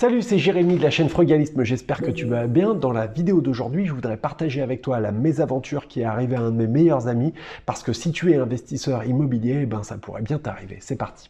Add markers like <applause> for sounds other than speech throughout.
Salut, c'est Jérémy de la chaîne Frugalisme, j'espère que tu vas bien. Dans la vidéo d'aujourd'hui, je voudrais partager avec toi la mésaventure qui est arrivée à un de mes meilleurs amis, parce que si tu es investisseur immobilier, eh ben ça pourrait bien t'arriver. C'est parti.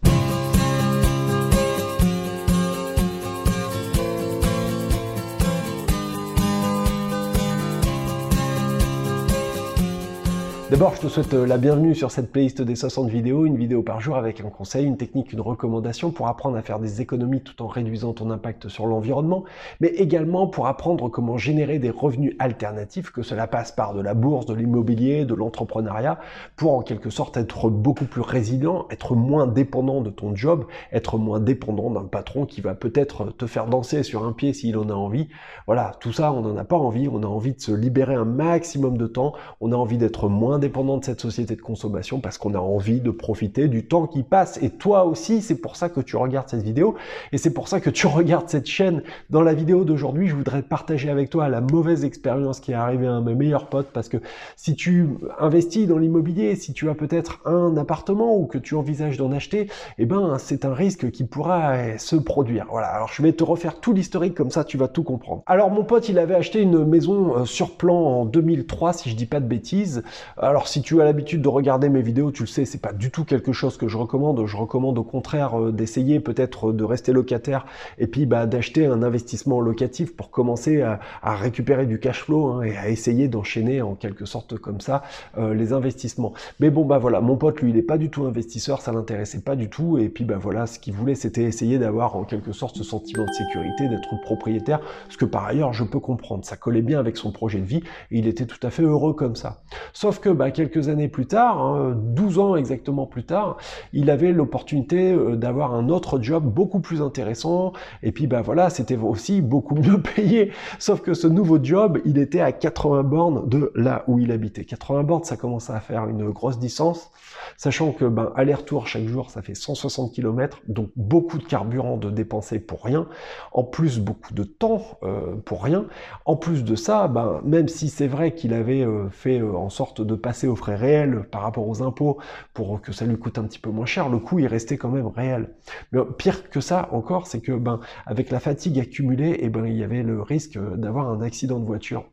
D'abord, je te souhaite euh, la bienvenue sur cette playlist des 60 vidéos, une vidéo par jour avec un conseil, une technique, une recommandation pour apprendre à faire des économies tout en réduisant ton impact sur l'environnement, mais également pour apprendre comment générer des revenus alternatifs, que cela passe par de la bourse, de l'immobilier, de l'entrepreneuriat, pour en quelque sorte être beaucoup plus résilient, être moins dépendant de ton job, être moins dépendant d'un patron qui va peut-être te faire danser sur un pied s'il en a envie. Voilà, tout ça, on n'en a pas envie, on a envie de se libérer un maximum de temps, on a envie d'être moins dépendant de cette société de consommation parce qu'on a envie de profiter du temps qui passe. Et toi aussi, c'est pour ça que tu regardes cette vidéo et c'est pour ça que tu <laughs> regardes cette chaîne. Dans la vidéo d'aujourd'hui, je voudrais partager avec toi la mauvaise expérience qui est arrivée à un de mes meilleurs potes parce que si tu investis dans l'immobilier, si tu as peut-être un appartement ou que tu envisages d'en acheter, eh ben, c'est un risque qui pourra se produire. Voilà. Alors, je vais te refaire tout l'historique comme ça, tu vas tout comprendre. Alors, mon pote, il avait acheté une maison euh, sur plan en 2003, si je dis pas de bêtises. Alors si tu as l'habitude de regarder mes vidéos, tu le sais, c'est pas du tout quelque chose que je recommande. Je recommande au contraire euh, d'essayer peut-être de rester locataire et puis bah, d'acheter un investissement locatif pour commencer à, récupérer du cash flow hein, et à essayer d'enchaîner en quelque sorte comme ça euh, les investissements. Mais bon bah voilà, mon pote lui il est pas du tout investisseur, ça l'intéressait pas du tout et puis bah voilà, ce qu'il voulait c'était essayer d'avoir en quelque sorte ce sentiment de sécurité, d'être propriétaire, ce que par ailleurs je peux comprendre, ça collait bien avec son projet de vie et il était tout à fait heureux comme ça. Sauf que bah, quelques années plus tard, 12 hein, ans exactement plus tard, il avait l'opportunité euh, d'avoir un autre job beaucoup plus intéressant. Et puis bah voilà, c'était aussi beaucoup mieux <laughs> payé. Sauf que ce nouveau job, il était à 80 bornes de là où il habitait. 80 bornes, ça commençait à faire une grosse distance, sachant que ben aller-retour chaque jour, ça fait 160 km, donc beaucoup de carburant de dépenser pour rien. En plus, beaucoup de temps euh, pour rien. En plus de ça, ben, même si c'est vrai qu'il avait euh, fait en sorte de passer au frais réels par rapport aux impôts pour que ça lui coûte un petit peu moins cher, le coût est resté quand même réel. Mais pire que ça encore, c'est que ben avec la fatigue accumulée, et eh ben il y avait le risque d'avoir un accident de voiture.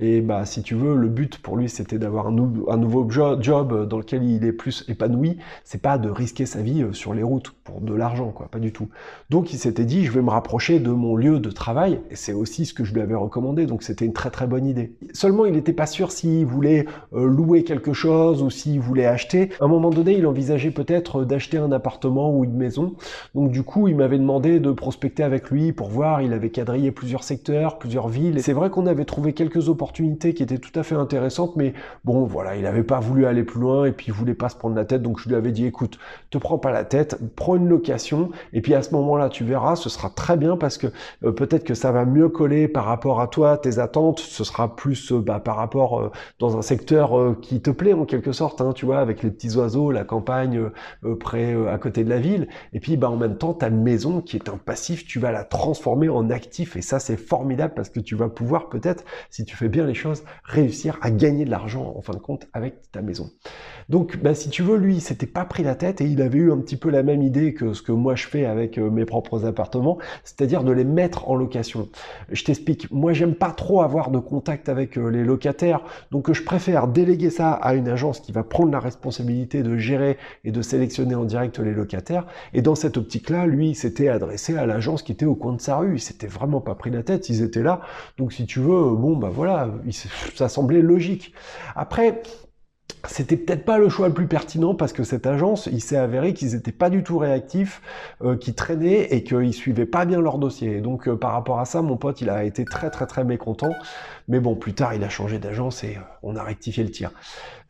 Et bah, si tu veux, le but pour lui, c'était d'avoir un, nouveau job dans lequel il est plus épanoui. C'est pas de risquer sa vie euh, sur les routes pour de l'argent, quoi, pas du tout. Donc, il s'était dit, je vais me rapprocher de mon lieu de travail. Et c'est aussi ce que je lui avais recommandé. Donc, c'était une très très bonne idée. Seulement, il n'était pas sûr s'il voulait euh, louer quelque chose ou s'il voulait acheter. À un moment donné, il envisageait peut-être d'acheter un appartement ou une maison. Donc, du coup, il m'avait demandé de prospecter avec lui pour voir. Il avait quadrillé plusieurs secteurs, plusieurs villes. C'est vrai qu'on avait trouvé quelques opportunités qui était tout à fait intéressante, mais bon, voilà, il n'avait pas voulu aller plus loin et puis il voulait pas se prendre la tête, donc je lui avais dit, écoute, te prends pas la tête, prends une location, et puis à ce moment-là, tu verras, ce sera très bien parce que euh, peut-être que ça va mieux coller par rapport à toi, tes attentes, ce sera plus euh, bah, par rapport euh, dans un secteur qui te plaît en quelque sorte, hein, tu vois, avec les petits oiseaux, la campagne près à côté de la ville, et puis bah en même temps, ta maison qui est un passif, tu vas la transformer en actif, et ça c'est formidable parce que tu vas pouvoir peut-être, si tu fais bien les choses, réussir à gagner de l'argent en fin de compte avec ta maison. Donc, bah, si tu veux, lui, il s'était pas pris la tête et il avait eu un petit peu la même idée que ce que moi je fais avec euh, mes propres appartements, c'est-à-dire de les mettre en location. Je t'explique. Moi, j'aime pas trop avoir de contact avec euh, les locataires, donc je préfère déléguer ça à une agence qui va prendre la responsabilité de gérer et de sélectionner en direct les locataires. Et dans cette optique-là, lui, s'était adressé à l'agence qui était au coin de sa rue. Il s'était vraiment pas pris la tête. Ils étaient là. Donc, si tu veux, bon, bah voilà, ça semblait logique. Après, c'était peut-être pas le choix le plus pertinent parce que cette agence, il s'est avéré qu'ils étaient pas du tout réactifs, euh, qu'ils traînaient et qu'ils suivaient pas bien leur dossier. donc euh, par rapport à ça, mon pote, il a été très très très mécontent. Mais bon, plus tard, il a changé d'agence et euh, on a rectifié le tir.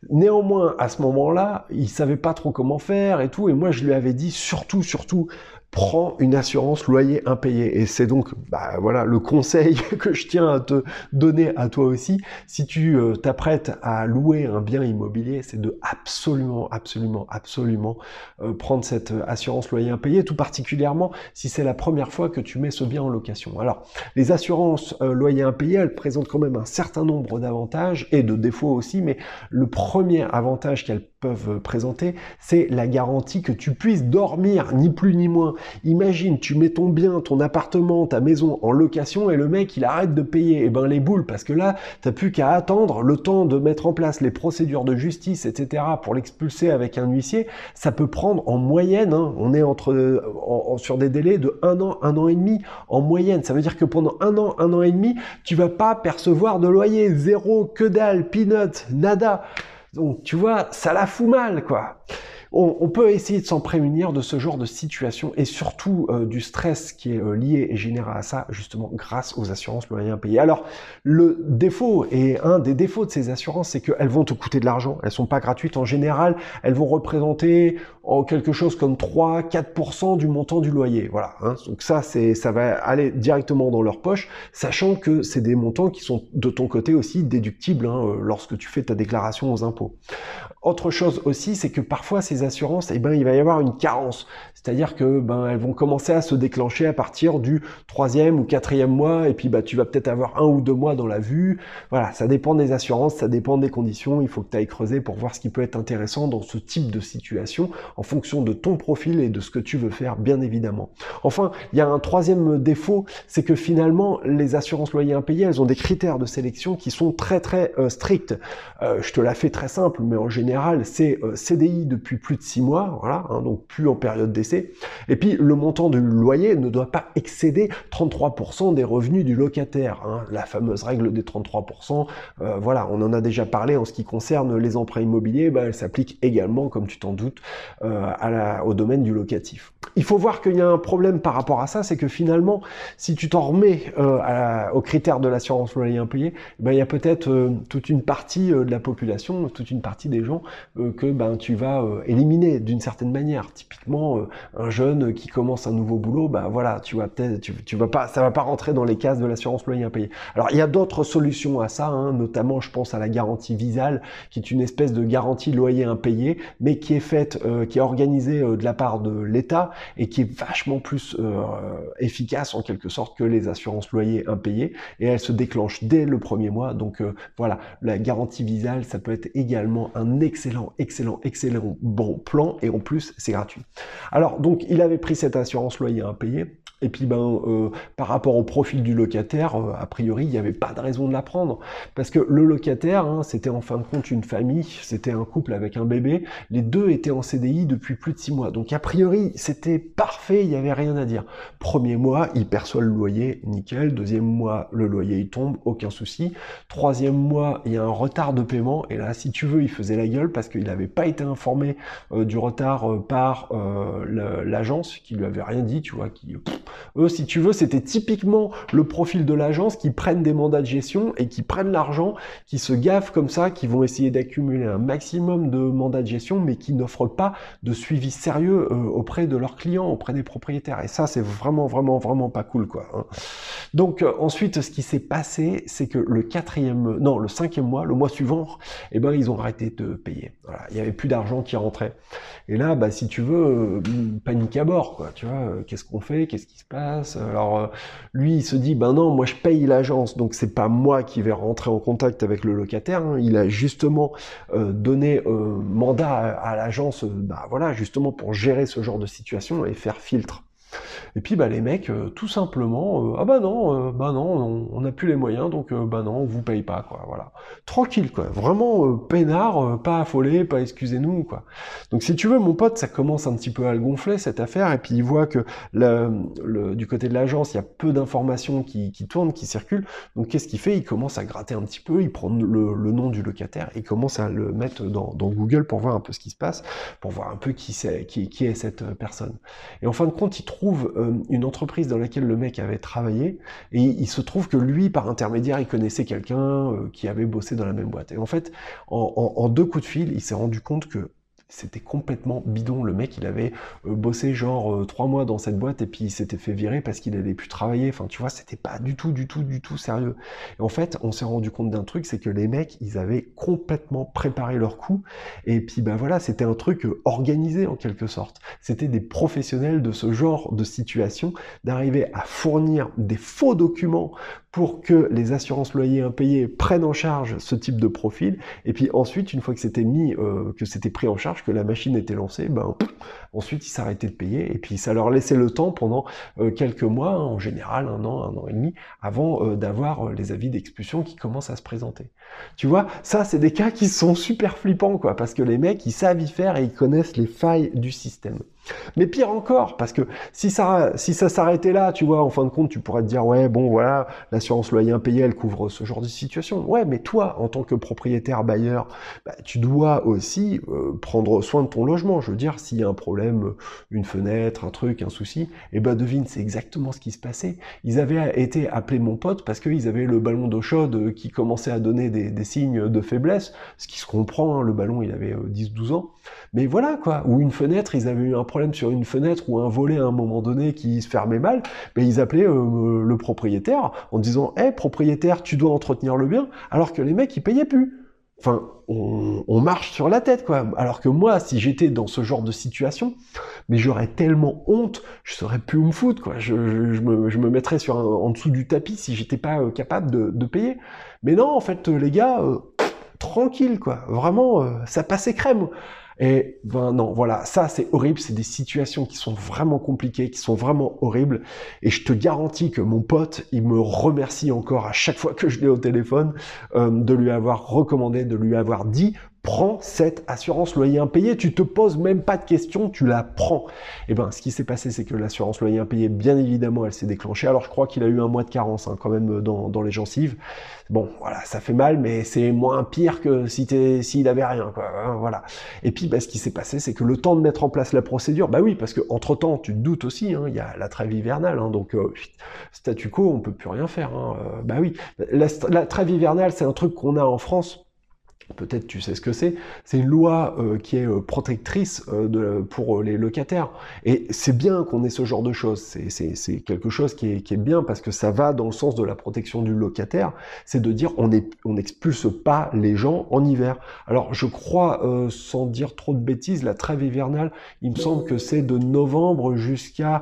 Néanmoins, à ce moment-là, il savait pas trop comment faire et tout. Et moi, je lui avais dit surtout, surtout, prends une assurance loyer impayé. Et c'est donc bah, voilà le conseil <laughs> que je tiens à te donner à toi aussi. Si tu euh, t'apprêtes à louer un bien immobilier, c'est de absolument, absolument, absolument euh, prendre cette assurance loyer impayé, tout particulièrement si c'est la première fois que tu mets ce bien en location. Alors, les assurances euh, loyer impayé, elles présentent quand même un certain nombre d'avantages et de défauts aussi, mais le premier avantage qu'elles peuvent présenter, c'est la garantie que tu puisses dormir, ni plus ni moins. Imagine, tu mets ton bien, ton appartement, ta maison en location et le mec il arrête de payer. Et eh ben les boules, parce que là, t'as plus qu'à attendre le temps de mettre en place les procédures de justice, etc. pour l'expulser avec un huissier. Ça peut prendre en moyenne, hein, on est entre sur des délais de un an, un an et demi en moyenne. Ça veut dire que pendant un an, un an et demi, tu vas pas percevoir de loyer, zéro, que dalle, peanut, nada. Donc, tu vois, ça la fout mal, quoi. On, peut essayer de s'en prémunir de ce genre de situation et surtout euh, du stress qui est euh, lié et généré à ça, justement grâce aux assurances loyers impayés. Alors, le défaut, et un des défauts de ces assurances, c'est qu'elles vont te coûter de l'argent, elles sont pas gratuites. En général, elles vont représenter en quelque chose comme 3-4% du montant du loyer. Voilà, hein. donc ça, c'est, ça va aller directement dans leur poche, sachant que c'est des montants qui sont de ton côté aussi déductibles hein, euh, lorsque tu fais ta déclaration aux impôts. Autre chose aussi, c'est que parfois ces assurances, eh ben, il va y avoir une carence. C'est-à-dire que ben, elles vont commencer à se déclencher à partir du troisième ou quatrième mois, et puis bah, tu vas peut-être avoir un ou deux mois dans la vue. Voilà, ça dépend des assurances, ça dépend des conditions. Il faut que tu ailles creuser pour voir ce qui peut être intéressant dans ce type de situation, en fonction de ton profil et de ce que tu veux faire, bien évidemment. Enfin, il y a un troisième défaut, c'est que finalement, les assurances loyers impayés, elles ont des critères de sélection qui sont très très euh, stricts. Euh, je te la fais très simple, mais en général, c'est euh, CDI depuis plus de six mois, voilà, hein, donc plus en période d'essai et puis le montant du loyer ne doit pas excéder 33% des revenus du locataire. Hein. La fameuse règle des 33%, euh, voilà, on en a déjà parlé en ce qui concerne les emprunts immobiliers, bah, elle s'applique également, comme tu t'en doutes, euh, au domaine du locatif. Il faut voir qu'il y a un problème par rapport à ça, c'est que finalement, si tu t'en remets euh, aux critères de l'assurance loyer impayé, ben, il y a peut-être toute une partie de la population, toute une partie des gens que ben, tu vas éliminer d'une certaine manière. Typiquement, un jeune qui commence un nouveau boulot, bah voilà, tu vas peut-être, tu, vas pas, ça va pas rentrer dans les cases de l'assurance loyer impayé. Alors il y a d'autres solutions à ça, hein, notamment je pense à la garantie Visal, qui est une espèce de garantie loyer impayé, mais qui est faite, euh, qui est organisée euh, de la part de l'État et qui est vachement plus euh, efficace en quelque sorte que les assurances loyer impayées, et elle se déclenche dès le premier mois. Donc voilà, la garantie Visal, ça peut être également un excellent, excellent, excellent bon plan, et en plus c'est gratuit. Alors donc il avait pris cette assurance loyer impayé. Et puis ben euh, par rapport au profil du locataire, euh, a priori il n'y avait pas de raison de la prendre parce que le locataire, hein, c'était en fin de compte une famille, c'était un couple avec un bébé, les deux étaient en CDI depuis plus de six mois, donc a priori c'était parfait, il n'y avait rien à dire. Premier mois, il perçoit le loyer, nickel. Deuxième mois, le loyer il tombe, aucun souci. Troisième mois, il y a un retard de paiement et là si tu veux, il faisait la gueule parce qu'il n'avait pas été informé euh, du retard par l'agence qui lui avait rien dit, tu vois, qui eux, si tu veux, c'était typiquement le profil de l'agence qui prennent des mandats de gestion et qui prennent l'argent, qui se gaffent comme ça, qui vont essayer d'accumuler un maximum de mandats de gestion, mais qui n'offrent pas de suivi sérieux euh, auprès de leurs clients, auprès des propriétaires. Et ça, c'est vraiment, vraiment, vraiment pas cool, quoi. Hein. Donc euh, ensuite, ce qui s'est passé, c'est que le quatrième, non, le cinquième mois, le mois suivant, eh ben, ils ont arrêté de payer. Il y avait plus d'argent qui rentrait. Et là, bah, si tu veux, euh, panique à bord, quoi. Tu vois, qu'est-ce qu'on fait, qu'est-ce Alors euh, lui, il se dit, ben non, moi je paye l'agence, donc c'est pas moi qui vais rentrer en contact avec le locataire. Hein. Il a justement euh, donné mandat à, l'agence, bah voilà, justement pour gérer ce genre de situation et faire filtre. Et puis bah les mecs, euh, tout simplement, euh, ah bah non, euh, bah non, on n'a plus les moyens, donc bah non, on vous paye pas, quoi. Voilà, tranquille, quoi. Vraiment peinard, pas affolé, pas excusez-nous, quoi. Donc si tu veux, mon pote, ça commence un petit peu à le gonfler cette affaire, et puis il voit que du côté de l'agence, il y a peu d'informations qui, tournent, qui circulent. Donc qu'est-ce qu'il fait? Il commence à gratter un petit peu, il prend le, nom du locataire, et commence à le mettre dans, Google pour voir un peu ce qui se passe, pour voir un peu qui, qui est cette personne. Et en fin de compte, il trouve euh, une entreprise dans laquelle le mec avait travaillé, et il se trouve que lui, par intermédiaire, il connaissait quelqu'un euh, qui avait bossé dans la même boîte. Et en fait, en, deux coups de fil, il s'est rendu compte que c'était complètement bidon. Le mec, il avait euh, bossé genre euh, trois mois dans cette boîte et puis il s'était fait virer parce qu'il allait plus travailler. Enfin, tu vois, c'était pas du tout, du tout, du tout sérieux. Et en fait, on s'est rendu compte d'un truc, c'est que les mecs, ils avaient complètement préparé leur coup. Et puis, ben voilà, c'était un truc euh, organisé en quelque sorte. C'était des professionnels de ce genre de situation d'arriver à fournir des faux documents pour que les assurances loyers impayés prennent en charge ce type de profil. Et puis ensuite, une fois que c'était mis, que c'était pris en charge, que la machine était lancée, ben ensuite ils s'arrêtaient de payer. Et puis ça leur laissait le temps pendant euh, quelques mois, en général un an, un an et demi, avant euh, d'avoir les avis d'expulsion qui commencent à se présenter. Tu vois, ça c'est des cas qui sont super flippants, quoi, parce que les mecs ils savent y faire et ils connaissent les failles du système. Mais pire encore, parce que si ça, s'arrêtait là, tu vois, en fin de compte, tu pourrais te dire, ouais, bon, voilà, l'assurance loyer impayé, elle couvre ce genre de situation. Ouais, mais toi, en tant que propriétaire bailleur, bah, tu dois aussi euh, prendre soin de ton logement. Je veux dire, s'il y a un problème, une fenêtre, un truc, un souci, et eh ben devine, c'est exactement ce qui se passait. Ils avaient été appelés mon pote parce qu'ils avaient le ballon d'eau chaude qui commençait à donner des, signes de faiblesse, ce qui se comprend, hein, le ballon, il avait 10-12 euh, ans. Mais voilà, quoi. Ou une fenêtre, ils avaient eu un problème sur une fenêtre ou un volet à un moment donné qui se fermait mal, mais ils appelaient euh, le propriétaire en disant Hé, propriétaire, tu dois entretenir le bien, alors que les mecs, ils payaient plus. Enfin, on, marche sur la tête, quoi. Alors que moi, si j'étais dans ce genre de situation, mais j'aurais tellement honte, je saurais plus où me foutre, quoi. Je, me, mettrais sur en dessous du tapis si j'étais pas euh, capable de, payer. Mais non, en fait, les gars, euh, tranquille, quoi. Vraiment, ça passait crème. Et ben non, voilà, ça c'est horrible, c'est des situations qui sont vraiment compliquées, qui sont vraiment horribles. Et je te garantis que mon pote, il me remercie encore à chaque fois que je l'ai au téléphone euh, de lui avoir recommandé, de lui avoir dit prends cette assurance loyer impayé, tu te poses même pas de questions, tu la prends. Et eh ben, ce qui s'est passé, c'est que l'assurance loyer impayé, bien évidemment, elle s'est déclenchée. Alors, je crois qu'il a eu un mois de carence, hein, quand même, dans, dans, les gencives. Bon, voilà, ça fait mal, mais c'est moins pire que si s'il avait rien, quoi. Hein, voilà. Et puis, bah, ce qui s'est passé, c'est que le temps de mettre en place la procédure, bah oui, parce que entre temps, tu te doutes aussi, hein, il y a la trêve hivernale, hein, donc euh, statu quo, on peut plus rien faire. Bah oui, la, la trêve hivernale, c'est un truc qu'on a en France peut-être tu sais ce que c'est, c'est une loi euh, qui est euh, protectrice euh, de, pour les locataires. Et c'est bien qu'on ait ce genre de choses, c'est quelque chose qui est, qui est, bien parce que ça va dans le sens de la protection du locataire, c'est de dire on n'expulse on pas les gens en hiver. Alors je crois, sans dire trop de bêtises, la trêve hivernale, il me semble que c'est de novembre jusqu'à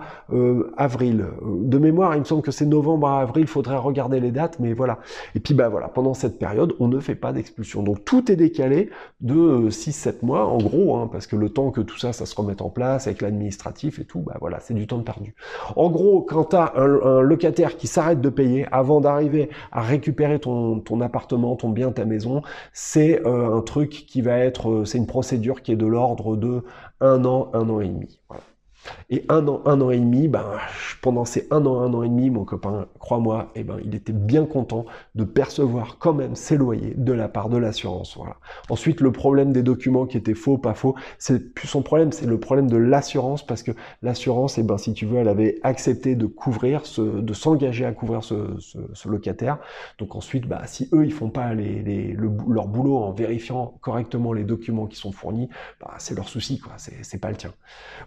avril. De mémoire, il me semble que c'est novembre à avril, il faudrait regarder les dates, mais voilà. Et puis bah voilà, pendant cette période, on ne fait pas d'expulsion. Donc tout est décalé de 6-7 euh, mois, en gros, hein, parce que le temps que tout ça, ça se remette en place avec l'administratif et tout, bah voilà, c'est du temps perdu. En gros, quand tu as un, locataire qui s'arrête de payer avant d'arriver à récupérer ton, appartement, ton bien, ta maison, c'est euh, un truc qui va être, euh, c'est une procédure qui est de l'ordre de un an, un an et demi. Et un an, un an et demi, ben, pendant ces un an, un an et demi, mon copain, crois-moi, eh ben, il était bien content de percevoir quand même ses loyers de la part de l'assurance. Voilà. Ensuite, le problème des documents qui étaient faux, pas faux, c'est plus son problème, c'est le problème de l'assurance, parce que l'assurance, eh ben, si tu veux, elle avait accepté de couvrir, ce, de s'engager à couvrir ce, ce, locataire. Donc ensuite, bah, si eux, ils font pas les, les, leur boulot en vérifiant correctement les documents qui sont fournis, bah, c'est leur souci, quoi. C'est pas le tien.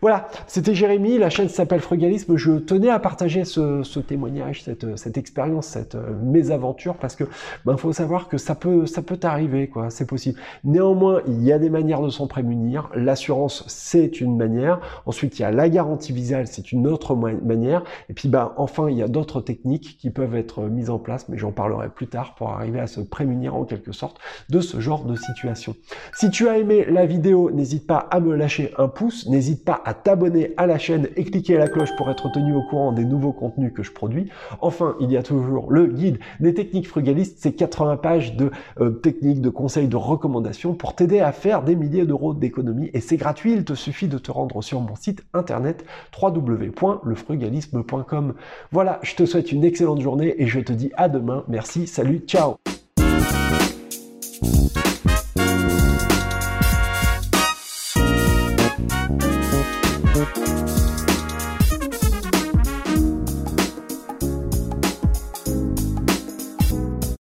Voilà, c'était Jérémy, la chaîne s'appelle Frugalisme. Je tenais à partager ce, témoignage, cette, expérience, cette euh, mésaventure, parce que ben faut savoir que ça peut, arriver, quoi. C'est possible. Néanmoins, il y a des manières de s'en prémunir. L'assurance, c'est une manière. Ensuite, il y a la garantie visale, c'est une autre manière. Et puis, ben enfin, il y a d'autres techniques qui peuvent être mises en place, mais j'en parlerai plus tard pour arriver à se prémunir en quelque sorte de ce genre de situation. Si tu as aimé la vidéo, n'hésite pas à me lâcher un pouce, n'hésite pas à t'abonner à la chaîne et cliquez à la cloche pour être tenu au courant des nouveaux contenus que je produis. Enfin, il y a toujours le guide des techniques frugalistes, c'est 80 pages de euh, techniques, de conseils, de recommandations pour t'aider à faire des milliers d'euros d'économie et c'est gratuit, il te suffit de te rendre sur mon site internet www.lefrugalisme.com. Voilà, je te souhaite une excellente journée et je te dis à demain. Merci, salut, ciao